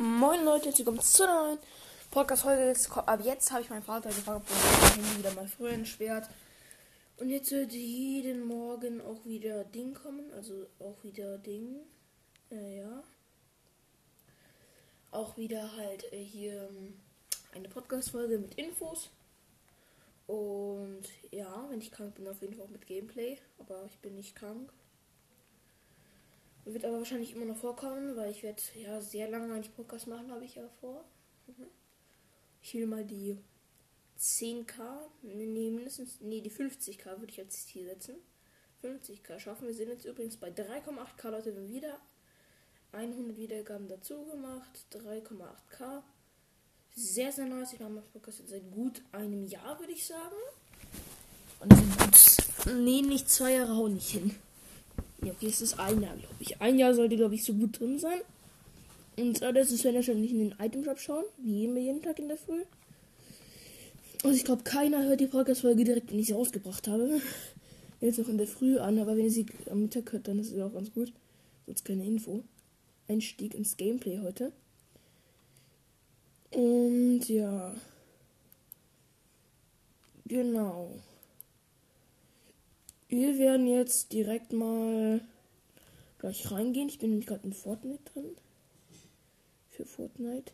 Moin Leute, herzlich willkommen zu einer neuen Podcast-Folge. Ab jetzt habe ich meinen Vater gefragt, ob er wieder mal früher entsperrt. Und jetzt wird jeden Morgen auch wieder Ding kommen, also auch wieder Ding. Äh, ja. Auch wieder halt äh, hier ähm, eine Podcast-Folge mit Infos. Und ja, wenn ich krank bin, auf jeden Fall auch mit Gameplay. Aber ich bin nicht krank. Wird aber wahrscheinlich immer noch vorkommen, weil ich werde ja sehr lange eigentlich Podcast machen, habe ich ja vor. Mhm. Ich will mal die 10k, nee, mindestens, nee, die 50k würde ich als Ziel setzen. 50k schaffen. Wir sind jetzt übrigens bei 3,8k Leute wieder 100 Wiedergaben dazu gemacht. 3,8k. Sehr, sehr nice. Ich mache meinen Podcast jetzt seit gut einem Jahr, würde ich sagen. Und gut, nee, nicht zwei Jahre hauen nicht hin. Ja, okay, es ist ein Jahr, glaube ich. Ein Jahr sollte, glaube ich, so gut drin sein. Und äh, das ist, wenn ihr schon nicht in den Item Shop schauen. Wie immer jeden Tag in der Früh. Also ich glaube, keiner hört die Podcast-Folge direkt, wenn ich sie rausgebracht habe. Jetzt noch in der Früh an, aber wenn ihr sie am Mittag hört, dann ist es auch ganz gut. Sonst keine Info. Einstieg ins Gameplay heute. Und ja. Genau. Wir werden jetzt direkt mal gleich reingehen. Ich bin nämlich gerade in Fortnite drin. Für Fortnite.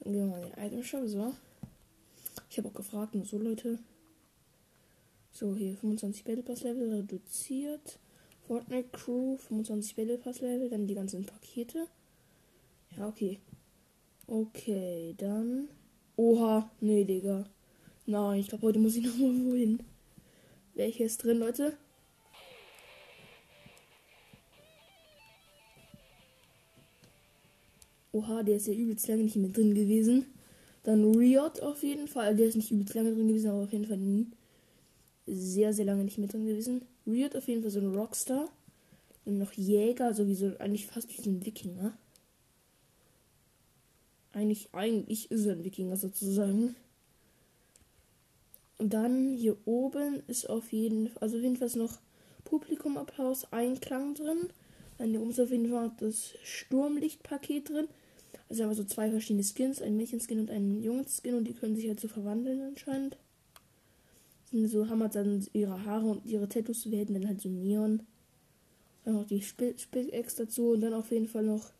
Dann gehen wir mal in den Item Shop. So. Ich habe auch gefragt, nur so Leute. So, hier 25 Battle Pass Level reduziert. Fortnite Crew, 25 Battle Pass Level, dann die ganzen Pakete. Ja, okay. Okay, dann Oha, nee, Digga. Nein, ich glaube, heute muss ich noch mal wohin. Welche ist drin, Leute? Oha, der ist ja übelst lange nicht mehr drin gewesen. Dann Riot auf jeden Fall. Der ist nicht übelst lange drin gewesen, aber auf jeden Fall nie. Sehr, sehr lange nicht mehr drin gewesen. Riot auf jeden Fall so ein Rockstar. Und noch Jäger, sowieso eigentlich fast wie so ein Wikinger. Eigentlich, eigentlich ist er ein Wikinger sozusagen. Und dann hier oben ist auf jeden Fall, also auf jeden Fall noch Publikumapplaus, Einklang drin. Dann hier oben ist auf jeden Fall das Sturmlichtpaket drin. Also haben wir so zwei verschiedene Skins, ein Mädchenskin und ein Jungenskin und die können sich halt so verwandeln anscheinend. So haben halt dann ihre Haare und ihre Tattoos werden dann halt so Neon. Dann noch die Spitzex dazu und dann auf jeden Fall noch.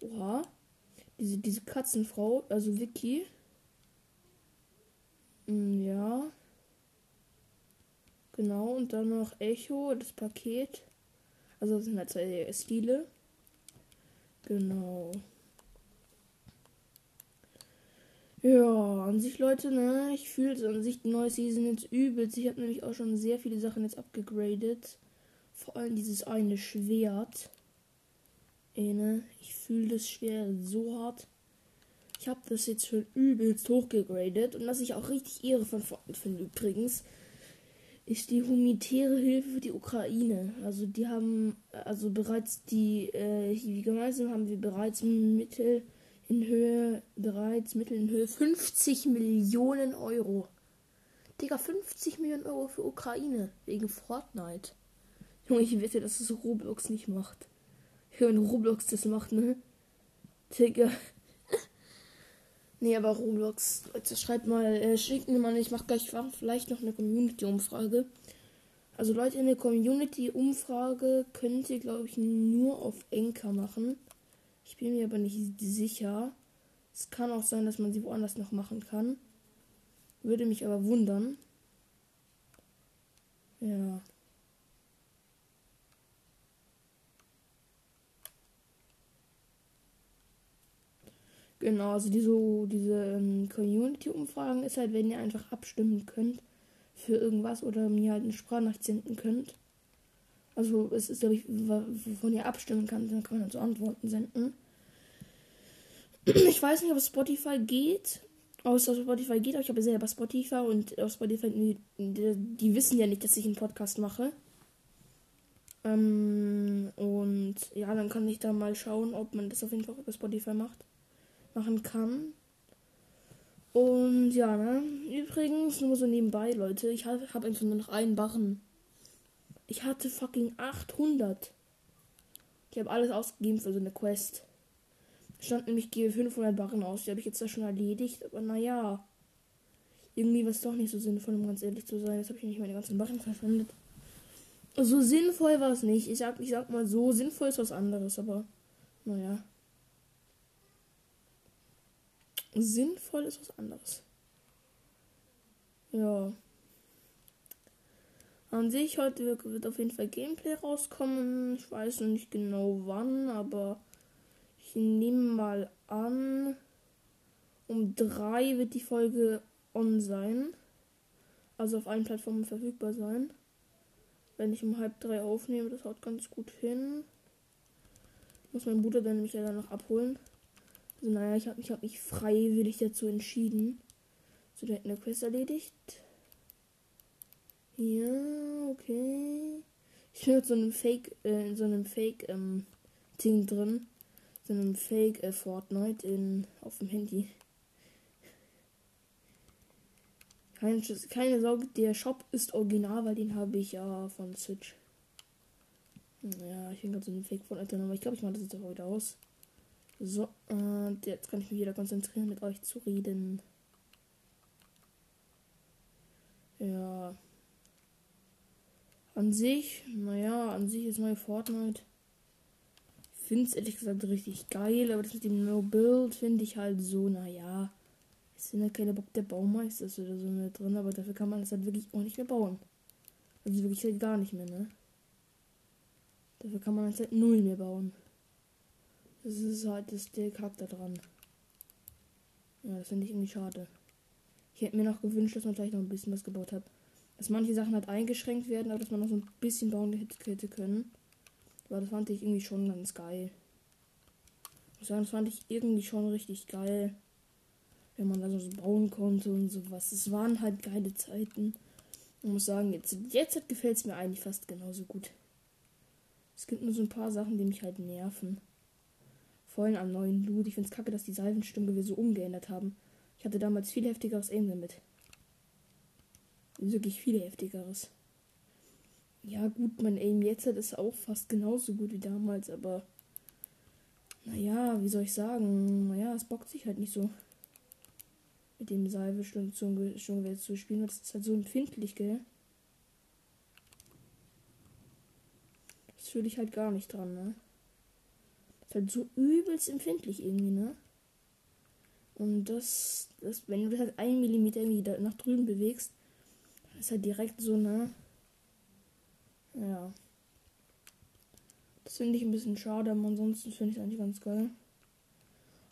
Oha diese, diese Katzenfrau, also Vicky. Mm, ja. Genau, und dann noch Echo, das Paket. Also das sind halt zwei Stile. Genau. Ja, an sich, Leute, ne? Ich fühle es an sich die neue Season jetzt übelst. Ich habe nämlich auch schon sehr viele Sachen jetzt abgegradet. Vor allem dieses eine Schwert. Ey, ne? Ich fühle das schwer so hart. Ich habe das jetzt schon übelst hochgegradet und was ich auch richtig Ehre von Fortnite finde übrigens, ist die humanitäre Hilfe für die Ukraine. Also die haben also bereits die, äh, wie gemeinsam haben wir bereits Mittel in Höhe, bereits Mittel in Höhe 50 Millionen Euro. Digga, 50 Millionen Euro für Ukraine wegen Fortnite. Junge, ich wette, dass es Roblox nicht macht. Wenn Roblox das macht, ne? Digga. nee, aber Roblox, Leute, schreibt mal, äh, schickt mir mal, ich mach gleich vielleicht noch eine Community-Umfrage. Also Leute, eine Community-Umfrage könnt ihr, glaube ich, nur auf Enker machen. Ich bin mir aber nicht sicher. Es kann auch sein, dass man sie woanders noch machen kann. Würde mich aber wundern. Ja. Genau, also diese, diese ähm, Community-Umfragen ist halt, wenn ihr einfach abstimmen könnt für irgendwas oder mir halt eine Sprachnachricht senden könnt. Also es ist, glaube ich, wovon ihr abstimmen könnt, dann kann man halt so Antworten senden. Ich weiß nicht, ob Spotify geht. Außer Spotify geht, aber ich habe selber Spotify und auf Spotify, die, die, wissen ja nicht, dass ich einen Podcast mache. Ähm, und ja, dann kann ich da mal schauen, ob man das auf jeden Fall über Spotify macht machen kann. Und ja, ne? Übrigens, nur so nebenbei, Leute, ich habe hab einfach nur noch einen Barren. Ich hatte fucking 800. Ich habe alles ausgegeben für so eine Quest. Stand nämlich, gebe 500 Barren aus. Die habe ich jetzt da schon erledigt. Aber naja. Irgendwie war es doch nicht so sinnvoll, um ganz ehrlich zu sein. Jetzt habe ich nicht meine ganzen Barren verwendet. So sinnvoll war es nicht. Ich sag, ich sag mal so, sinnvoll ist was anderes, aber naja. Sinnvoll ist was anderes. Ja. An sich heute wird auf jeden Fall Gameplay rauskommen. Ich weiß noch nicht genau wann, aber ich nehme mal an, um drei wird die Folge on sein. Also auf allen Plattformen verfügbar sein. Wenn ich um halb drei aufnehme, das haut ganz gut hin. Muss mein Bruder dann nämlich dann noch abholen. Also naja, ich habe mich, hab mich freiwillig dazu entschieden. So, der hat eine Quest erledigt. Ja, okay. Ich bin jetzt so einem Fake, äh, in so einem Fake, ähm, drin. So einem Fake äh, Fortnite in, auf dem Handy. Keine, keine Sorge, der Shop ist original, weil den habe ich ja von Switch. Ja, ich bin gerade so ein Fake Fortnite drin, aber ich glaube, ich mache das jetzt auch wieder aus. So, und jetzt kann ich mich wieder konzentrieren, mit euch zu reden. Ja. An sich, naja, an sich ist neue Fortnite. Ich finde es ehrlich gesagt richtig geil, aber das mit dem No-Build finde ich halt so, naja. Es sind ja keine Bock der Baumeister oder so mit drin, aber dafür kann man es halt wirklich auch nicht mehr bauen. Also wirklich halt gar nicht mehr, ne? Dafür kann man es halt null mehr bauen. Das ist halt das, der Charakter dran. Ja, das finde ich irgendwie schade. Ich hätte mir noch gewünscht, dass man vielleicht noch ein bisschen was gebaut hat. Dass manche Sachen halt eingeschränkt werden, aber dass man noch so ein bisschen bauen hätte können. Aber das fand ich irgendwie schon ganz geil. Ich muss sagen, das fand ich irgendwie schon richtig geil. Wenn man da so bauen konnte und sowas. Es waren halt geile Zeiten. Ich muss sagen, jetzt, jetzt gefällt es mir eigentlich fast genauso gut. Es gibt nur so ein paar Sachen, die mich halt nerven. Vor allem am neuen Loot. Ich finde es kacke, dass die Salvenstimme so umgeändert haben. Ich hatte damals viel heftigeres Aim damit. Wirklich viel heftigeres. Ja, gut, mein Aim jetzt ist auch fast genauso gut wie damals, aber. Naja, wie soll ich sagen? Naja, es bockt sich halt nicht so. Mit dem Salve schon, schon, schon zu spielen. Das ist halt so empfindlich, gell? Das fühle ich halt gar nicht dran, ne? Ist halt so übelst empfindlich irgendwie, ne? Und das, das wenn du das halt ein Millimeter irgendwie nach drüben bewegst, ist halt direkt so, ne? Ja. Das finde ich ein bisschen schade, aber ansonsten finde ich es eigentlich ganz geil.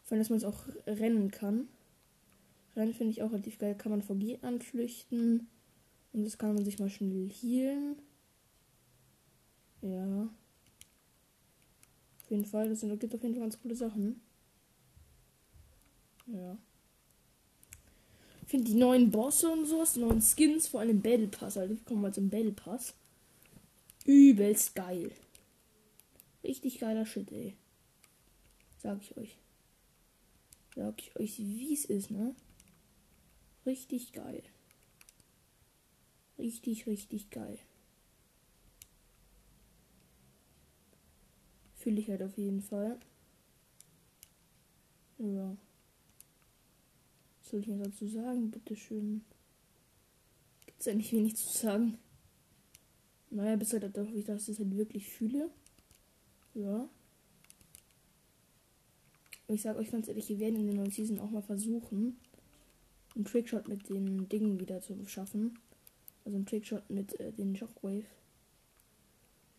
Vor allem, dass man es auch rennen kann. Rennen finde ich auch relativ geil. Kann man vor Gegnern flüchten. Und das kann man sich mal schnell healen. Ja jeden Fall. Das sind, gibt auf jeden Fall ganz coole Sachen. Ja. Ich finde die neuen Bosse und sowas, die neuen Skins, vor allem Battle Pass, also ich komme mal zum Battle Pass. Übelst geil. Richtig geiler Shit, ey. Sag ich euch. Sag ich euch, wie es ist, ne? Richtig geil. Richtig, richtig geil. Fühle ich halt auf jeden Fall. Ja. Was soll ich mir dazu sagen? Bitteschön. Gibt's eigentlich wenig zu sagen. Naja, bis halt doch, ich das halt wirklich fühle. Ja. Ich sag euch ganz ehrlich, wir werden in der neuen Season auch mal versuchen, einen Trickshot mit den Dingen wieder zu schaffen. Also einen Trickshot mit äh, den Shockwave.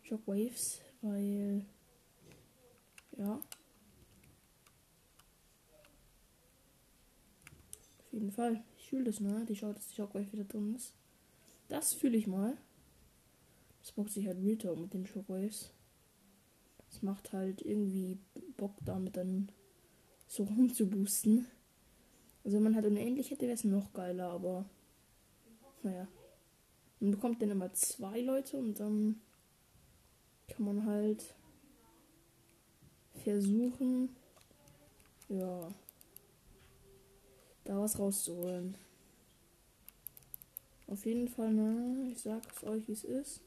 Shockwaves, weil ja. Auf jeden Fall. Ich fühle das, ne? Die schaut, dass die Shockwave wieder drin ist. Das fühle ich mal. Das bockt sich halt Real mit den Shockwaves. Das macht halt irgendwie Bock damit dann so rumzuboosten. Also wenn man halt unendlich hätte, wäre es noch geiler, aber naja. Man bekommt dann immer zwei Leute und dann kann man halt versuchen, ja, da was rauszuholen. Auf jeden Fall, ne, ich sag's euch, wie es ist.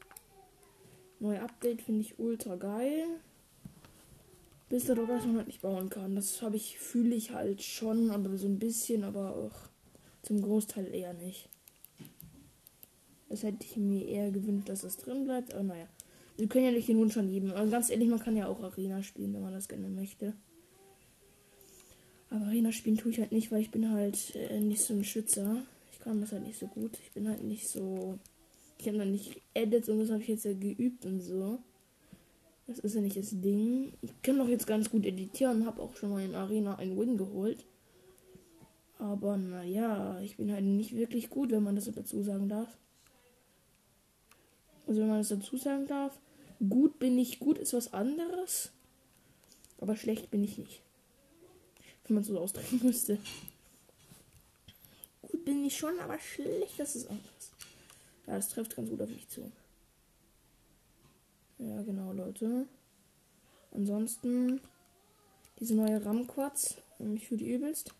Neue Update finde ich ultra geil. Bis der dass man halt nicht bauen kann. Das habe ich, fühle ich halt schon, aber so ein bisschen, aber auch zum Großteil eher nicht. Das hätte ich mir eher gewünscht, dass das drin bleibt, aber naja. Wir können ja nicht den Wunsch angeben. Aber ganz ehrlich, man kann ja auch Arena spielen, wenn man das gerne möchte. Aber Arena spielen tue ich halt nicht, weil ich bin halt äh, nicht so ein Schützer. Ich kann das halt nicht so gut. Ich bin halt nicht so. Ich habe dann nicht Edits und das habe ich jetzt ja geübt und so. Das ist ja nicht das Ding. Ich kann doch jetzt ganz gut editieren habe auch schon mal in Arena einen Win geholt. Aber naja, ich bin halt nicht wirklich gut, wenn man das so dazu sagen darf. Also wenn man das dazu sagen darf. Gut bin ich, gut ist was anderes. Aber schlecht bin ich nicht. Wenn man so ausdrücken müsste. Gut bin ich schon, aber schlecht das ist anders. Ja, das trifft ganz gut auf mich zu. Ja, genau, Leute. Ansonsten diese neue RAM-Quads. Ich fühle die übelst.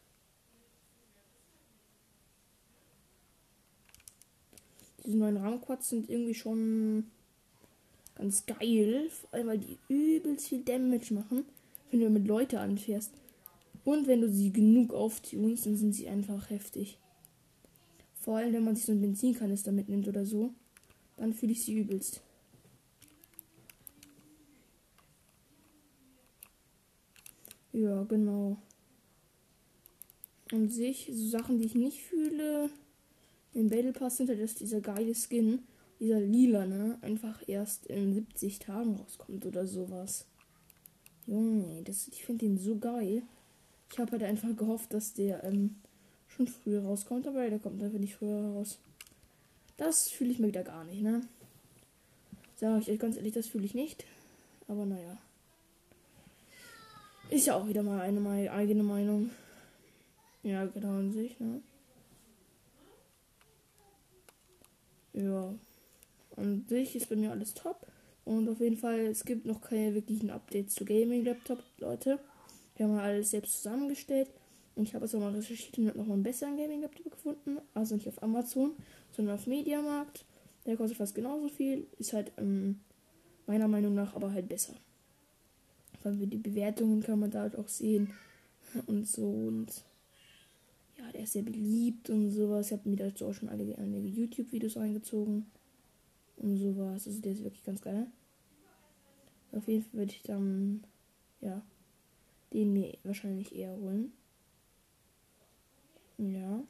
Diese neuen RAM-Quads sind irgendwie schon ganz geil, weil die übelst viel Damage machen, wenn du mit Leute anfährst. Und wenn du sie genug auftunst, dann sind sie einfach heftig. Vor allem, wenn man sich so einen Benzinkanister mitnimmt oder so, dann fühle ich sie übelst. Ja, genau. An sich, so Sachen, die ich nicht fühle, im Battle Pass sind halt, dass dieser geile Skin dieser lila, ne, einfach erst in 70 Tagen rauskommt oder sowas. Junge, das, ich finde den so geil. Ich habe halt einfach gehofft, dass der ähm, schon früher rauskommt, aber der kommt einfach nicht früher raus. Das fühle ich mir wieder gar nicht, ne? Sage ich euch ganz ehrlich, das fühle ich nicht. Aber naja. Ist ja auch wieder mal eine meine eigene Meinung. Ja, genau an sich, ne? Ja. An sich ist bei mir alles top. Und auf jeden Fall, es gibt noch keine wirklichen Updates zu Gaming Laptop, Leute. Wir haben alles selbst zusammengestellt. Und ich habe es auch mal recherchiert und habe noch mal einen besseren Gaming Laptop gefunden. Also nicht auf Amazon, sondern auf Mediamarkt. Der kostet fast genauso viel. Ist halt ähm, meiner Meinung nach aber halt besser. Weil die Bewertungen kann man da halt auch sehen. Und so. Und ja, der ist sehr beliebt und sowas. Ich habe mir dazu auch schon einige, einige YouTube-Videos eingezogen und sowas. Also der ist wirklich ganz geil. Auf jeden Fall würde ich dann, ja, den mir wahrscheinlich eher holen. Ja.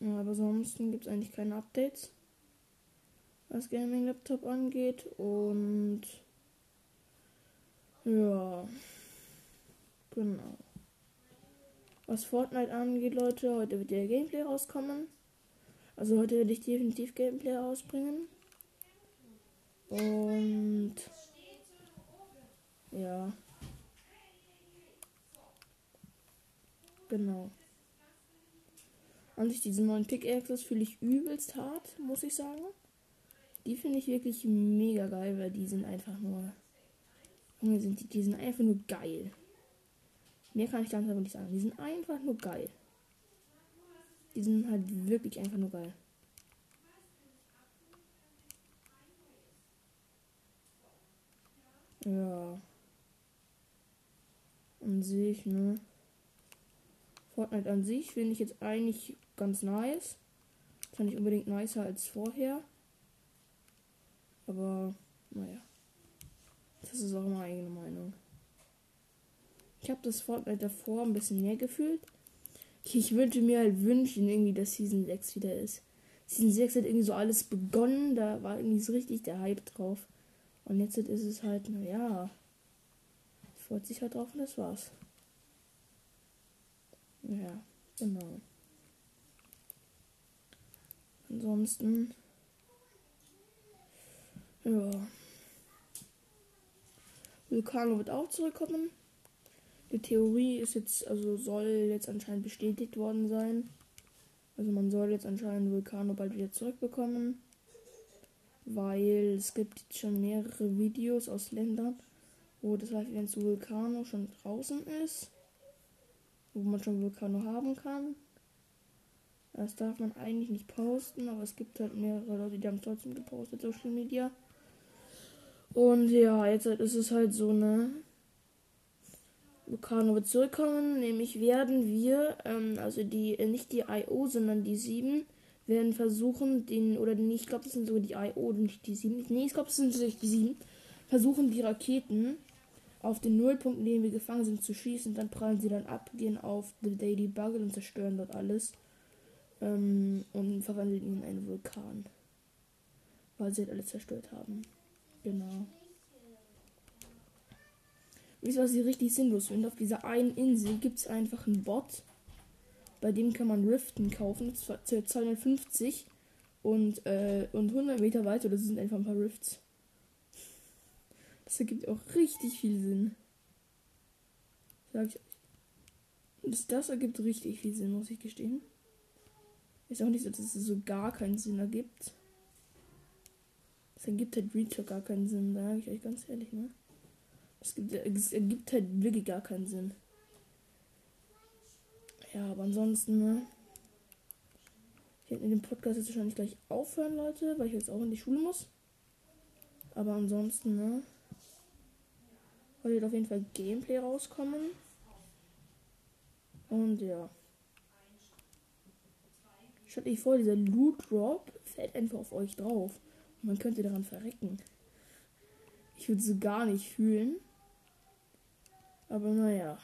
Aber sonst gibt es eigentlich keine Updates, was Gaming Laptop angeht. Und ja, genau. Was Fortnite angeht, Leute, heute wird der Gameplay rauskommen. Also heute werde ich definitiv Gameplay rausbringen. Und ja. Genau. An sich diese neuen Pickaxes fühle ich übelst hart, muss ich sagen. Die finde ich wirklich mega geil, weil die sind einfach nur. Die sind einfach nur geil. Mehr kann ich ganz einfach nicht sagen. Die sind einfach nur geil. Die sind halt wirklich einfach nur geil. Ja. An sich, ne? Fortnite an sich finde ich jetzt eigentlich ganz nice. Zwar nicht unbedingt nicer als vorher. Aber, naja. Das ist auch meine eigene Meinung. Ich habe das Fortnite davor ein bisschen mehr gefühlt. Ich würde mir halt wünschen, irgendwie, dass Season 6 wieder ist. Season 6 hat irgendwie so alles begonnen, da war irgendwie so richtig der Hype drauf. Und jetzt ist es halt, naja, freut sich halt drauf und das war's. Ja, genau. Ansonsten, ja. Vulcano wird auch zurückkommen. Die Theorie ist jetzt, also soll jetzt anscheinend bestätigt worden sein. Also man soll jetzt anscheinend Vulcano bald wieder zurückbekommen. Weil es gibt jetzt schon mehrere Videos aus Ländern, wo das Event zu Vulcano schon draußen ist. Wo man schon Vulcano haben kann. Das darf man eigentlich nicht posten, aber es gibt halt mehrere Leute, die haben es trotzdem gepostet, Social Media. Und ja, jetzt ist es halt so, ne? Vulkan wird zurückkommen, nämlich werden wir, ähm, also die, äh, nicht die IO, sondern die 7, werden versuchen, den, oder nicht, ich glaube, das sind sogar die IO, nicht die 7. Nee, ich glaube, das sind die 7. Versuchen die Raketen auf den Nullpunkt, in dem wir gefangen sind, zu schießen. Dann prallen sie dann ab, gehen auf The Daily Bugle und zerstören dort alles. Ähm, und verwandeln ihn in einen Vulkan. Weil sie halt alles zerstört haben. Genau. Wisst ihr, was ich richtig sinnlos finde? Auf dieser einen Insel gibt es einfach einen Bot. Bei dem kann man Riften kaufen. 250 und, äh, und 100 Meter weiter. Das sind einfach ein paar Rifts. Das ergibt auch richtig viel Sinn. Sag ich euch. Das, das ergibt richtig viel Sinn, muss ich gestehen. Ist auch nicht so, dass es so gar keinen Sinn ergibt. Es ergibt halt Reacher gar keinen Sinn, sage ich euch ganz ehrlich, ne? Es, gibt, es ergibt halt wirklich gar keinen Sinn. Ja, aber ansonsten, ne? Ich werde in dem Podcast jetzt wahrscheinlich gleich aufhören, Leute, weil ich jetzt auch in die Schule muss. Aber ansonsten, ne? Heute wird auf jeden Fall Gameplay rauskommen. Und ja. Stellt euch vor, dieser Loot Drop fällt einfach auf euch drauf. Und man könnte daran verrecken. Ich würde so gar nicht fühlen. Aber naja.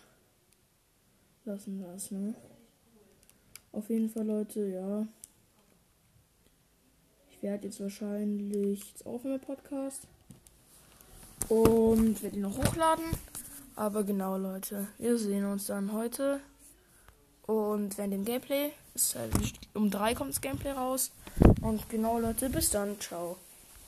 Lassen wir es, ne? Auf jeden Fall, Leute, ja. Ich werde jetzt wahrscheinlich jetzt aufhören mit Podcast. Und werde ihn noch hochladen. Aber genau, Leute. Wir sehen uns dann heute. Und wenn dem Gameplay ist halt um drei kommt das Gameplay raus. Und genau, Leute, bis dann. Ciao.